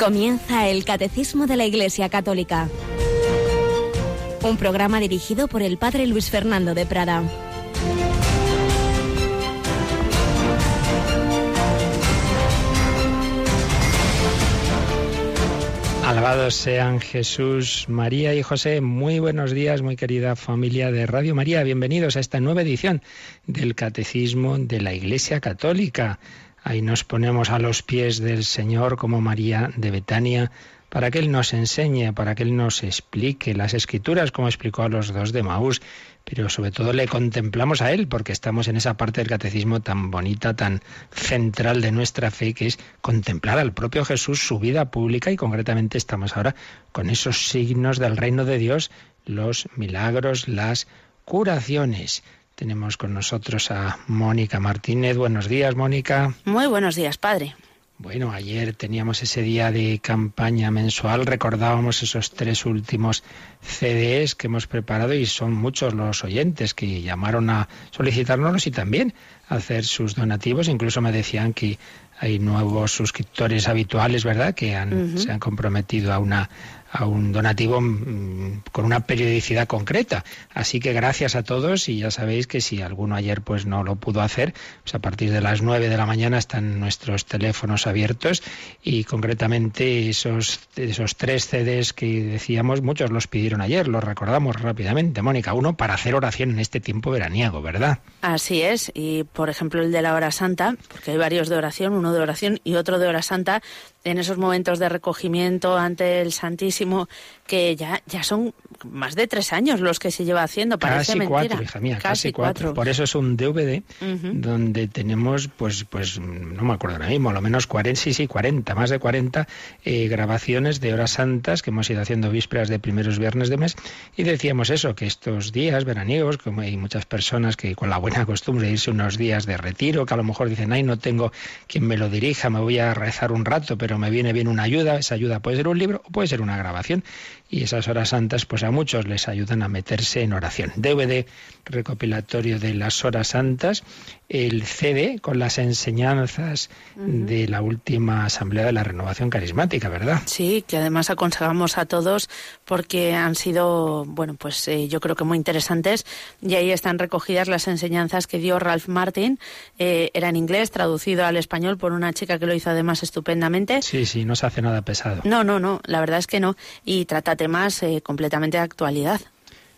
Comienza el Catecismo de la Iglesia Católica. Un programa dirigido por el Padre Luis Fernando de Prada. Alabados sean Jesús, María y José. Muy buenos días, muy querida familia de Radio María. Bienvenidos a esta nueva edición del Catecismo de la Iglesia Católica. Ahí nos ponemos a los pies del Señor como María de Betania para que Él nos enseñe, para que Él nos explique las escrituras como explicó a los dos de Maús, pero sobre todo le contemplamos a Él porque estamos en esa parte del catecismo tan bonita, tan central de nuestra fe, que es contemplar al propio Jesús, su vida pública y concretamente estamos ahora con esos signos del reino de Dios, los milagros, las curaciones. Tenemos con nosotros a Mónica Martínez. Buenos días, Mónica. Muy buenos días, padre. Bueno, ayer teníamos ese día de campaña mensual, recordábamos esos tres últimos CDs que hemos preparado y son muchos los oyentes que llamaron a solicitárnoslos y también a hacer sus donativos. Incluso me decían que hay nuevos suscriptores habituales, ¿verdad?, que se han comprometido a una a un donativo mm, con una periodicidad concreta. Así que gracias a todos y ya sabéis que si alguno ayer pues no lo pudo hacer, pues a partir de las 9 de la mañana están nuestros teléfonos abiertos y concretamente esos, esos tres CDs que decíamos, muchos los pidieron ayer, los recordamos rápidamente, Mónica, uno para hacer oración en este tiempo veraniego, ¿verdad? Así es, y por ejemplo el de la hora santa, porque hay varios de oración, uno de oración y otro de hora santa, en esos momentos de recogimiento ante el Santísimo, que ya, ya son más de tres años los que se lleva haciendo, parece casi cuatro, hija mía, casi, cuatro. Por eso es un DVD donde tenemos, pues, pues, no me acuerdo ahora mismo, lo menos 40, sí, sí, 40, más de 40 eh, grabaciones de horas santas que hemos ido haciendo vísperas de primeros viernes de mes. Y decíamos eso, que estos días veraniegos, como hay muchas personas que con la buena costumbre de irse unos días de retiro, que a lo mejor dicen, ay, no tengo quien me lo dirija, me voy a rezar un rato, pero me viene bien una ayuda, esa ayuda puede ser un libro o puede ser una grabación y esas horas santas pues a muchos les ayudan a meterse en oración. DVD recopilatorio de las horas santas, el CD con las enseñanzas de la última asamblea de la renovación carismática, ¿verdad? Sí, que además aconsejamos a todos porque han sido, bueno, pues eh, yo creo que muy interesantes y ahí están recogidas las enseñanzas que dio Ralph Martin, eh, era en inglés, traducido al español por una chica que lo hizo además estupendamente. Sí, sí, no se hace nada pesado. No, no, no, la verdad es que no, y trata temas eh, completamente de actualidad.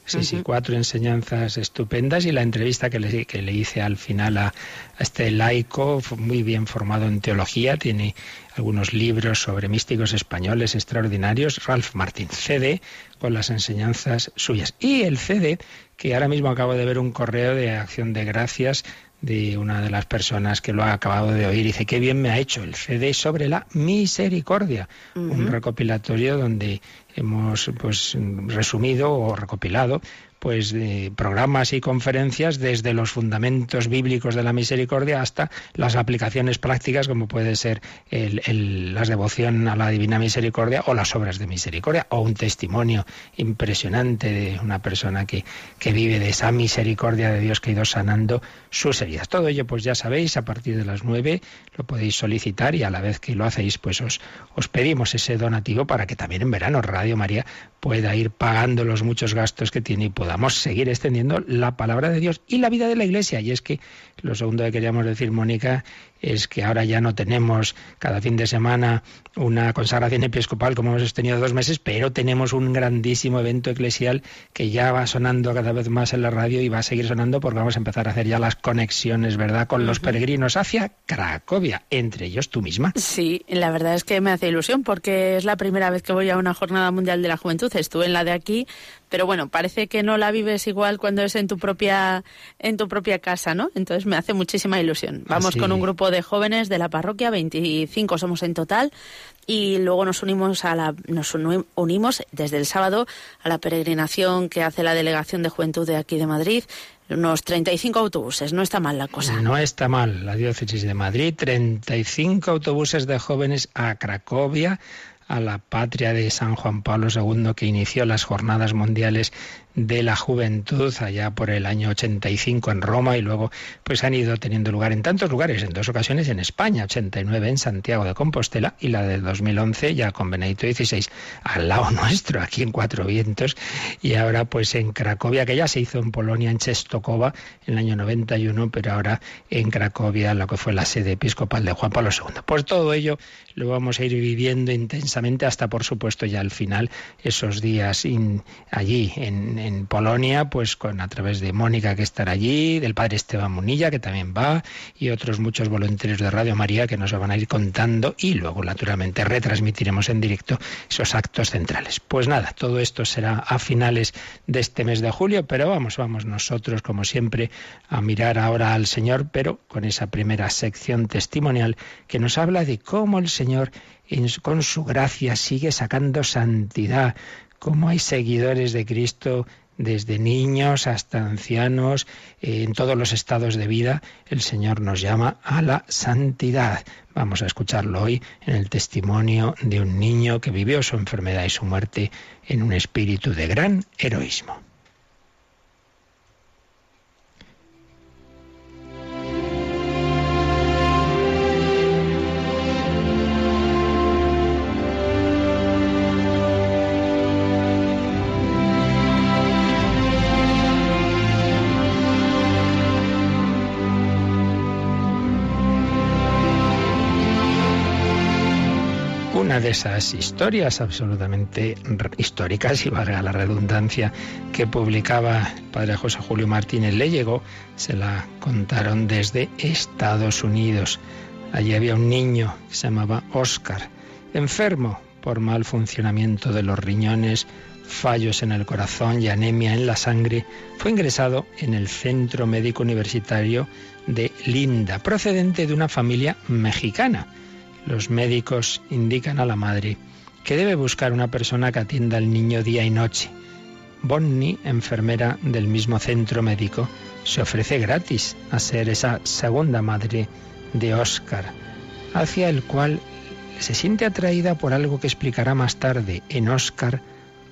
Sí, sí, cuatro enseñanzas estupendas y la entrevista que le, que le hice al final a, este laico, muy bien formado en teología, tiene algunos libros sobre místicos españoles extraordinarios, Ralph Martin, CD, con las enseñanzas suyas. Y el CD, que ahora mismo acabo de ver un correo de acción de gracias de una de las personas que lo ha acabado de oír. Dice, qué bien me ha hecho el CD sobre la misericordia, un recopilatorio donde hemos pues resumido o recopilado pues de programas y conferencias desde los fundamentos bíblicos de la misericordia hasta las aplicaciones prácticas como puede ser el, las devoción a la divina misericordia o las obras de misericordia o un testimonio impresionante de una persona que, que vive de esa misericordia de Dios que ha ido sanando sus heridas. Todo ello pues ya sabéis a partir de las nueve lo podéis solicitar y a la vez que lo hacéis pues os, os pedimos ese donativo para que también en verano Radio María pueda ir pagando los muchos gastos que tiene y pueda podamos seguir extendiendo la palabra de Dios y la vida de la Iglesia. Y es que lo segundo que queríamos decir, Mónica, es que ahora ya no tenemos cada fin de semana una consagración episcopal como hemos tenido dos meses, pero tenemos un grandísimo evento eclesial que ya va sonando cada vez más en la radio y va a seguir sonando porque vamos a empezar a hacer ya las conexiones, ¿verdad?, con los peregrinos hacia Cracovia, entre ellos tú misma. Sí, la verdad es que me hace ilusión porque es la primera vez que voy a una jornada mundial de la juventud. Estuve en la de aquí, pero bueno, parece que no la vives igual cuando es en tu propia en tu propia casa, ¿no? Entonces me hace muchísima ilusión. Vamos con un grupo de jóvenes de la parroquia, 25 somos en total, y luego nos unimos a la nos unimos desde el sábado a la peregrinación que hace la delegación de juventud de aquí de Madrid unos 35 autobuses, no está mal la cosa. No está mal, la diócesis de Madrid, 35 autobuses de jóvenes a Cracovia, a la patria de San Juan Pablo II que inició las jornadas mundiales de la Juventud allá por el año 85 en Roma y luego pues han ido teniendo lugar en tantos lugares, en dos ocasiones en España, 89 en Santiago de Compostela y la del 2011 ya con Benedicto XVI al lado nuestro, aquí en Cuatro Vientos y ahora pues en Cracovia, que ya se hizo en Polonia, en Czestochowa en el año 91, pero ahora en Cracovia, lo que fue la sede episcopal de Juan Pablo II. Pues todo ello lo vamos a ir viviendo intensamente hasta por supuesto ya al final esos días allí en en Polonia, pues con a través de Mónica que estará allí, del padre Esteban Munilla que también va y otros muchos voluntarios de Radio María que nos van a ir contando y luego naturalmente retransmitiremos en directo esos actos centrales. Pues nada, todo esto será a finales de este mes de julio, pero vamos, vamos nosotros como siempre a mirar ahora al Señor, pero con esa primera sección testimonial que nos habla de cómo el Señor con su gracia sigue sacando santidad, cómo hay seguidores de Cristo desde niños hasta ancianos, en todos los estados de vida, el Señor nos llama a la santidad. Vamos a escucharlo hoy en el testimonio de un niño que vivió su enfermedad y su muerte en un espíritu de gran heroísmo. Una de esas historias absolutamente históricas, y valga la redundancia, que publicaba el padre José Julio Martínez le llegó, se la contaron desde Estados Unidos. Allí había un niño que se llamaba Oscar, enfermo por mal funcionamiento de los riñones, fallos en el corazón y anemia en la sangre, fue ingresado en el Centro Médico Universitario de Linda, procedente de una familia mexicana los médicos indican a la madre que debe buscar una persona que atienda al niño día y noche. Bonnie, enfermera del mismo centro médico, se ofrece gratis a ser esa segunda madre de Oscar, hacia el cual se siente atraída por algo que explicará más tarde. En Oscar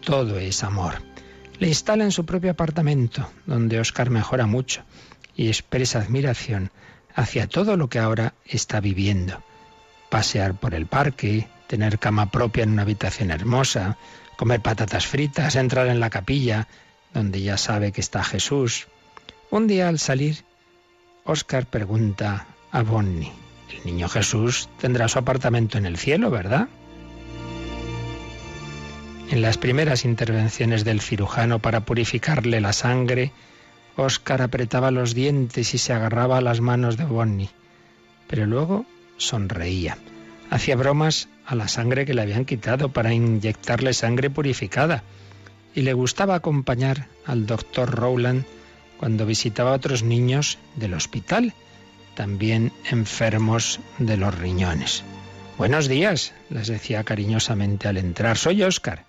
todo es amor. Le instala en su propio apartamento, donde Oscar mejora mucho y expresa admiración hacia todo lo que ahora está viviendo pasear por el parque, tener cama propia en una habitación hermosa, comer patatas fritas, entrar en la capilla, donde ya sabe que está Jesús. Un día al salir, Oscar pregunta a Bonnie, el niño Jesús tendrá su apartamento en el cielo, ¿verdad? En las primeras intervenciones del cirujano para purificarle la sangre, Oscar apretaba los dientes y se agarraba a las manos de Bonnie. Pero luego sonreía. Hacía bromas a la sangre que le habían quitado para inyectarle sangre purificada. Y le gustaba acompañar al doctor Rowland cuando visitaba a otros niños del hospital, también enfermos de los riñones. Buenos días, les decía cariñosamente al entrar. Soy Oscar.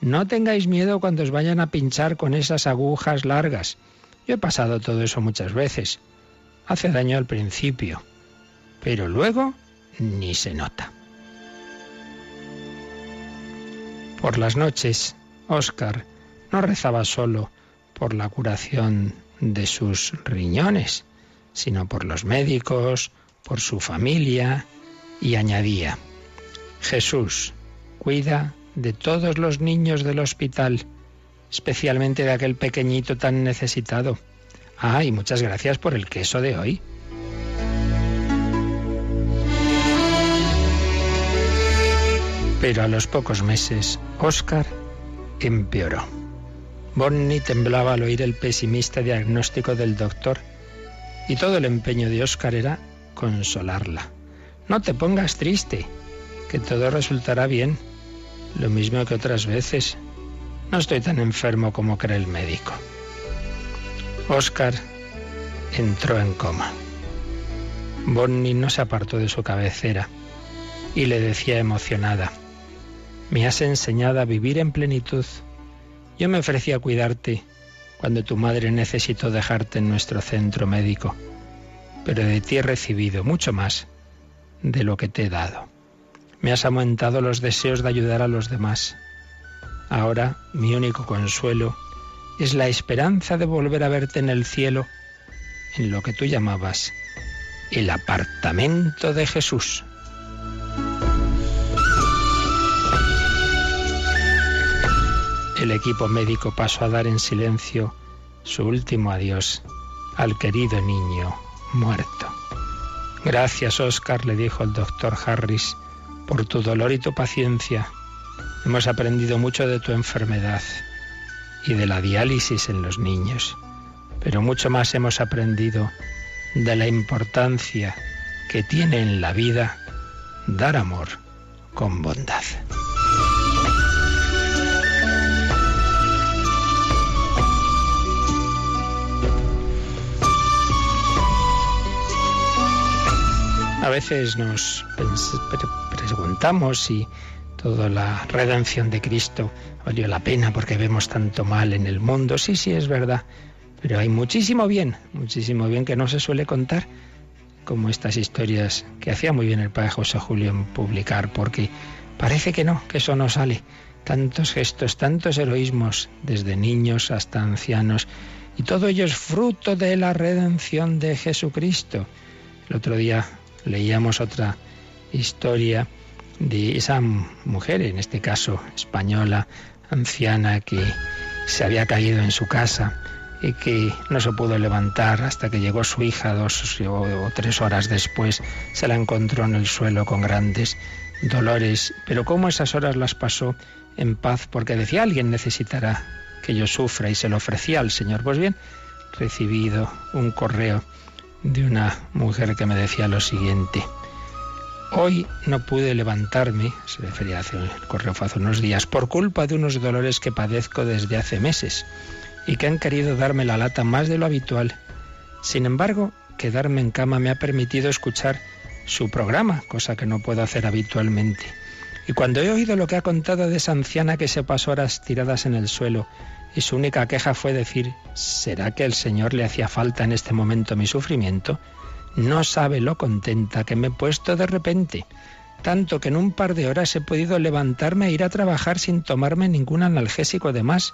No tengáis miedo cuando os vayan a pinchar con esas agujas largas. Yo he pasado todo eso muchas veces. Hace daño al principio, pero luego ni se nota. Por las noches, Oscar no rezaba solo por la curación de sus riñones, sino por los médicos, por su familia, y añadía, Jesús, cuida de todos los niños del hospital, especialmente de aquel pequeñito tan necesitado. Ah, y muchas gracias por el queso de hoy. Pero a los pocos meses, Oscar empeoró. Bonnie temblaba al oír el pesimista diagnóstico del doctor y todo el empeño de Oscar era consolarla. No te pongas triste, que todo resultará bien, lo mismo que otras veces. No estoy tan enfermo como cree el médico. Oscar entró en coma. Bonnie no se apartó de su cabecera y le decía emocionada, me has enseñado a vivir en plenitud. Yo me ofrecí a cuidarte cuando tu madre necesitó dejarte en nuestro centro médico, pero de ti he recibido mucho más de lo que te he dado. Me has aumentado los deseos de ayudar a los demás. Ahora mi único consuelo es la esperanza de volver a verte en el cielo, en lo que tú llamabas el apartamento de Jesús. El equipo médico pasó a dar en silencio su último adiós al querido niño muerto. Gracias, Oscar, le dijo el doctor Harris, por tu dolor y tu paciencia. Hemos aprendido mucho de tu enfermedad y de la diálisis en los niños, pero mucho más hemos aprendido de la importancia que tiene en la vida dar amor con bondad. A veces nos preguntamos si toda la redención de Cristo valió la pena porque vemos tanto mal en el mundo. Sí, sí, es verdad. Pero hay muchísimo bien, muchísimo bien que no se suele contar, como estas historias que hacía muy bien el padre José Julio en publicar, porque parece que no, que eso no sale. Tantos gestos, tantos heroísmos, desde niños hasta ancianos, y todo ello es fruto de la redención de Jesucristo. El otro día leíamos otra historia de esa mujer, en este caso española, anciana, que se había caído en su casa y que no se pudo levantar hasta que llegó su hija dos o, tres horas después. Se la encontró en el suelo con grandes dolores. Pero cómo esas horas las pasó en paz, porque decía alguien necesitará que yo sufra y se lo ofrecía al Señor. Pues bien, recibido un correo de una mujer que me decía lo siguiente. Hoy no pude levantarme, se refería hace el correo fue hace unos días, por culpa de unos dolores que padezco desde hace meses y que han querido darme la lata más de lo habitual. Sin embargo, quedarme en cama me ha permitido escuchar su programa, cosa que no puedo hacer habitualmente. Y cuando he oído lo que ha contado de esa anciana que se pasó horas tiradas en el suelo, y su única queja fue decir, ¿será que el Señor le hacía falta en este momento mi sufrimiento? No sabe lo contenta que me he puesto de repente, tanto que en un par de horas he podido levantarme e ir a trabajar sin tomarme ningún analgésico de más.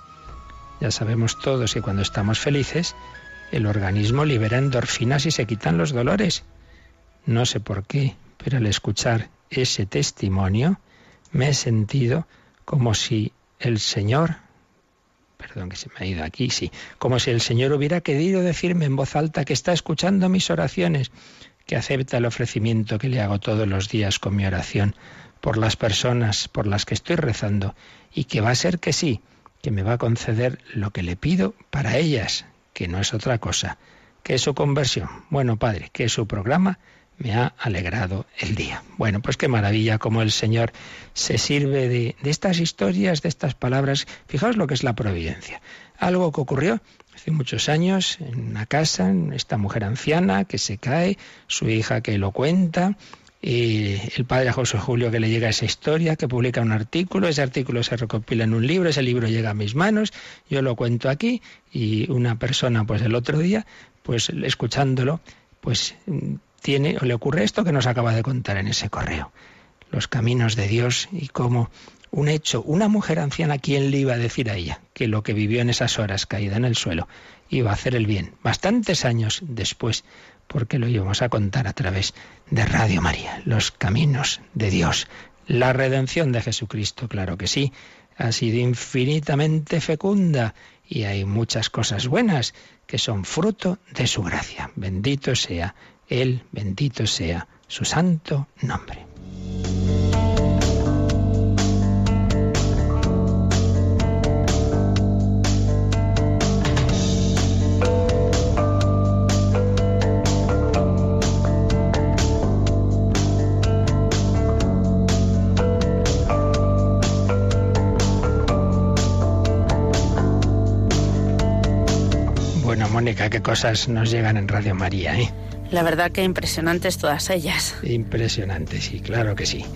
Ya sabemos todos que cuando estamos felices, el organismo libera endorfinas y se quitan los dolores. No sé por qué, pero al escuchar ese testimonio me he sentido como si el Señor perdón que se me ha ido aquí, sí, como si el Señor hubiera querido decirme en voz alta que está escuchando mis oraciones, que acepta el ofrecimiento que le hago todos los días con mi oración por las personas por las que estoy rezando y que va a ser que sí, que me va a conceder lo que le pido para ellas, que no es otra cosa, que su conversión. Bueno, Padre, que su programa me ha alegrado el día. Bueno, pues qué maravilla como el Señor se sirve de, de, estas historias, de estas palabras. Fijaos lo que es la providencia. Algo que ocurrió hace muchos años en una casa, esta mujer anciana que se cae, su hija que lo cuenta, y el padre José Julio que le llega esa historia, que publica un artículo, ese artículo se recopila en un libro, ese libro llega a mis manos, yo lo cuento aquí y una persona pues el otro día, pues escuchándolo, pues tiene o le ocurre esto que nos acaba de contar en ese correo. Los caminos de Dios y cómo un hecho, una mujer anciana, ¿quién le iba a decir a ella que lo que vivió en esas horas caída en el suelo iba a hacer el bien? Bastantes años después, porque lo íbamos a contar a través de Radio María. Los caminos de Dios, la redención de Jesucristo, claro que sí, ha sido infinitamente fecunda y hay muchas cosas buenas que son fruto de su gracia. Bendito sea él, bendito sea su santo nombre. Bueno, Mónica, qué cosas nos llegan en Radio María, ¿eh? La verdad que impresionantes todas ellas. Impresionante, sí, claro que sí.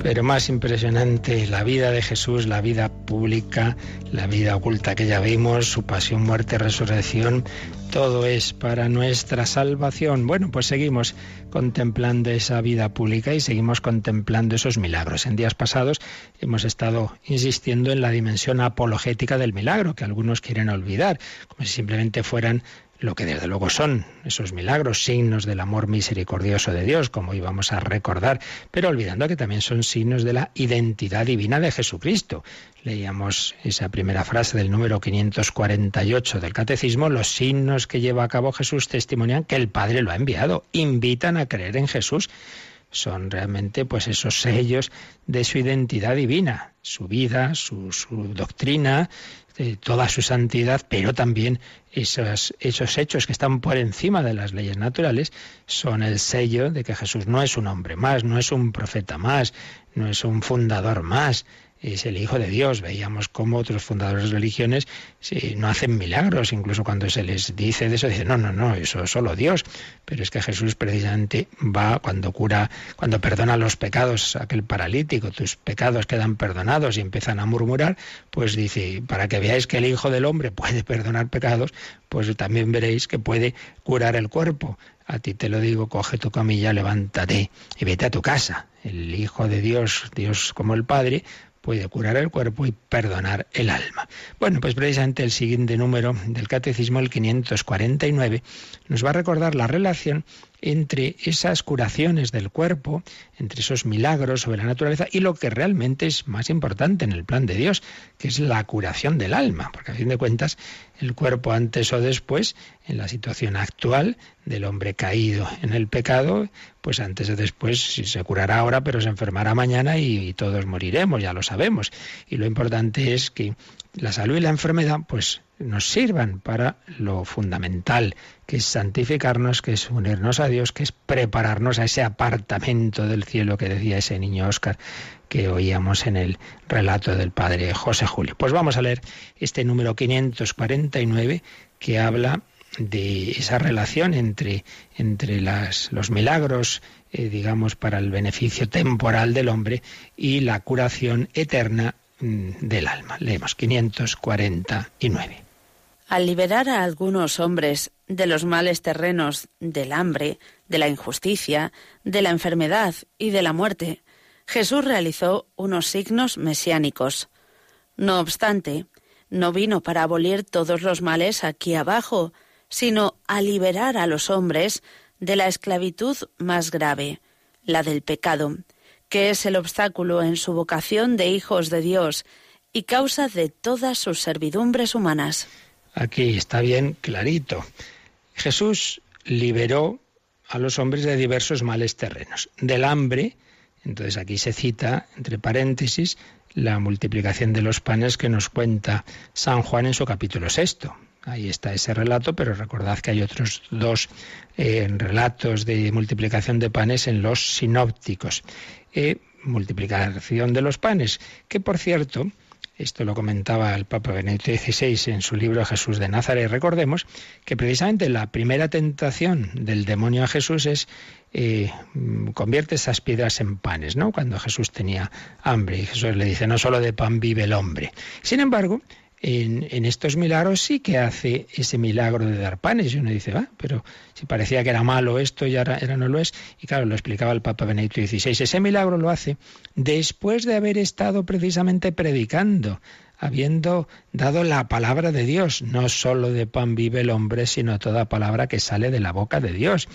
Pero más impresionante la vida de Jesús, la vida pública, la vida oculta que ya vimos, su pasión, muerte, resurrección, todo es para nuestra salvación. Bueno, pues seguimos contemplando esa vida pública y seguimos contemplando esos milagros. En días pasados hemos estado insistiendo en la dimensión apologética del milagro, que algunos quieren olvidar, como si simplemente fueran lo que desde luego son esos milagros, signos del amor misericordioso de Dios, como íbamos a recordar, pero olvidando que también son signos de la identidad divina de Jesucristo. Leíamos esa primera frase del número 548 del Catecismo, los signos que lleva a cabo Jesús testimonian que el Padre lo ha enviado, invitan a creer en Jesús son realmente pues esos sellos de su identidad divina, su vida, su, su doctrina, toda su santidad, pero también esos, esos hechos que están por encima de las leyes naturales son el sello de que Jesús no es un hombre más, no es un profeta más, no es un fundador más, es el Hijo de Dios. Veíamos cómo otros fundadores de religiones no hacen milagros, incluso cuando se les dice de eso, dicen, no, no, no, eso es solo Dios. Pero es que Jesús precisamente va cuando cura, cuando perdona los pecados, aquel paralítico, tus pecados quedan perdonados y empiezan a murmurar, pues dice, para que veáis que el Hijo del Hombre puede perdonar pecados, pues también veréis que puede curar el cuerpo. A ti te lo digo, coge tu camilla, levántate y vete a tu casa. El Hijo de Dios, Dios como el Padre, puede curar el cuerpo y perdonar el alma. Bueno, pues precisamente el siguiente número del Catecismo, el 549, nos va a recordar la relación entre esas curaciones del cuerpo, entre esos milagros sobre la naturaleza y lo que realmente es más importante en el plan de Dios, que es la curación del alma, porque a fin de cuentas el cuerpo antes o después, en la situación actual del hombre caído en el pecado, pues antes o después se curará ahora, pero se enfermará mañana y, todos moriremos, ya lo sabemos. Y lo importante es que la salud y la enfermedad, pues nos sirvan para lo fundamental, que es santificarnos, que es unirnos a Dios, que es prepararnos a ese apartamento del cielo que decía ese niño Oscar que oíamos en el relato del padre José Julio. Pues vamos a leer este número 549 que habla de esa relación entre, entre las, los milagros, eh, digamos, para el beneficio temporal del hombre y la curación eterna mm, del alma. Leemos 549 al liberar a algunos hombres de los males terrenos, del hambre, de la injusticia, de la enfermedad y de la muerte, Jesús realizó unos signos mesiánicos. No obstante, no vino para abolir todos los males aquí abajo, sino a liberar a los hombres de la esclavitud más grave, la del pecado, que es el obstáculo en su vocación de hijos de Dios y causa de todas sus servidumbres humanas. Aquí está bien clarito. Jesús liberó a los hombres de diversos males terrenos. Del hambre, entonces aquí se cita, entre paréntesis, la multiplicación de los panes que nos cuenta San Juan en su capítulo sexto. Ahí está ese relato, pero recordad que hay otros dos eh, relatos de multiplicación de panes en los sinópticos. Eh, multiplicación de los panes, que por cierto, esto lo comentaba el Papa Benedicto XVI en su libro Jesús de Nazaret. Recordemos que precisamente la primera tentación del demonio a Jesús es eh, convierte esas piedras en panes, ¿no? Cuando Jesús tenía hambre y Jesús le dice, no solo de pan vive el hombre. Sin embargo, en, estos milagros sí que hace ese milagro de dar panes. Y uno dice, va, pero si parecía que era malo esto y ahora, no lo es. Y claro, lo explicaba el Papa Benedicto XVI. Ese milagro lo hace después de haber estado precisamente predicando, habiendo dado la palabra de Dios. No solo de pan vive el hombre, sino toda palabra que sale de la boca de Dios.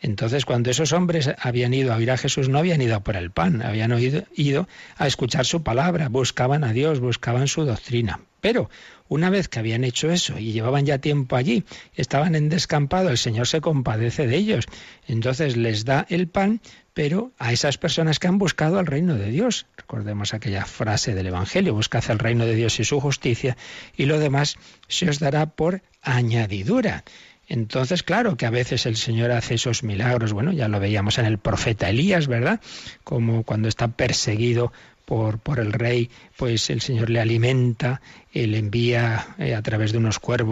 Entonces, cuando esos hombres habían ido a oír a Jesús, no habían ido por el pan, habían ido a escuchar su palabra, buscaban a Dios, buscaban su doctrina. Pero una vez que habían hecho eso y llevaban ya tiempo allí, estaban en descampado, el Señor se compadece de ellos. Entonces les da el pan, pero a esas personas que han buscado el reino de Dios. Recordemos aquella frase del Evangelio, buscad el reino de Dios y su justicia, y lo demás se os dará por añadidura. Entonces, claro que a veces el Señor hace esos milagros, bueno, ya lo veíamos en el profeta Elías, ¿verdad? Como cuando está perseguido por, por el rey, pues el Señor le alimenta, le envía eh, a través de unos cuervos